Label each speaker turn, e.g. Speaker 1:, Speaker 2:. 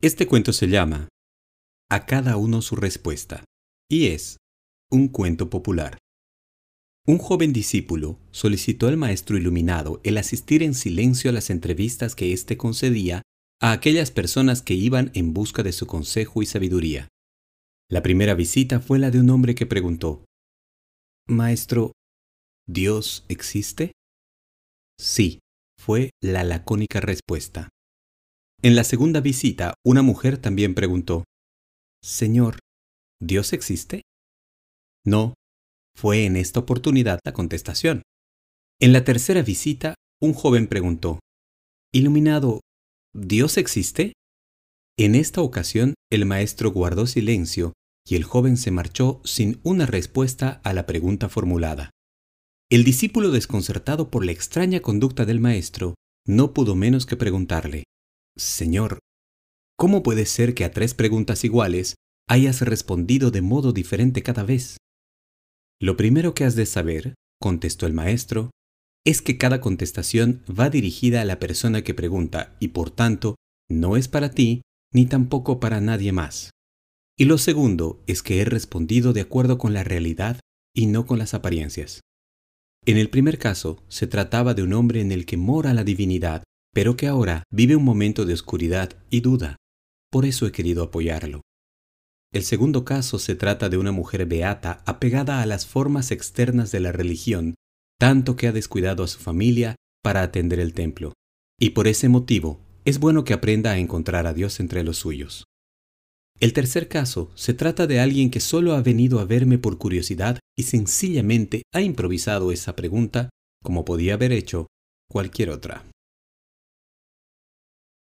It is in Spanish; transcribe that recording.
Speaker 1: Este cuento se llama A cada uno su respuesta y es un cuento popular. Un joven discípulo solicitó al maestro iluminado el asistir en silencio a las entrevistas que éste concedía a aquellas personas que iban en busca de su consejo y sabiduría. La primera visita fue la de un hombre que preguntó, Maestro, ¿Dios existe? Sí, fue la lacónica respuesta. En la segunda visita, una mujer también preguntó, Señor, ¿Dios existe? No, fue en esta oportunidad la contestación. En la tercera visita, un joven preguntó, Iluminado, ¿Dios existe? En esta ocasión, el maestro guardó silencio y el joven se marchó sin una respuesta a la pregunta formulada. El discípulo, desconcertado por la extraña conducta del maestro, no pudo menos que preguntarle, Señor, ¿cómo puede ser que a tres preguntas iguales hayas respondido de modo diferente cada vez? Lo primero que has de saber, contestó el maestro, es que cada contestación va dirigida a la persona que pregunta y por tanto no es para ti ni tampoco para nadie más. Y lo segundo es que he respondido de acuerdo con la realidad y no con las apariencias. En el primer caso, se trataba de un hombre en el que mora la divinidad, pero que ahora vive un momento de oscuridad y duda. Por eso he querido apoyarlo. El segundo caso se trata de una mujer beata apegada a las formas externas de la religión, tanto que ha descuidado a su familia para atender el templo. Y por ese motivo, es bueno que aprenda a encontrar a Dios entre los suyos. El tercer caso se trata de alguien que solo ha venido a verme por curiosidad y sencillamente ha improvisado esa pregunta como podía haber hecho cualquier otra.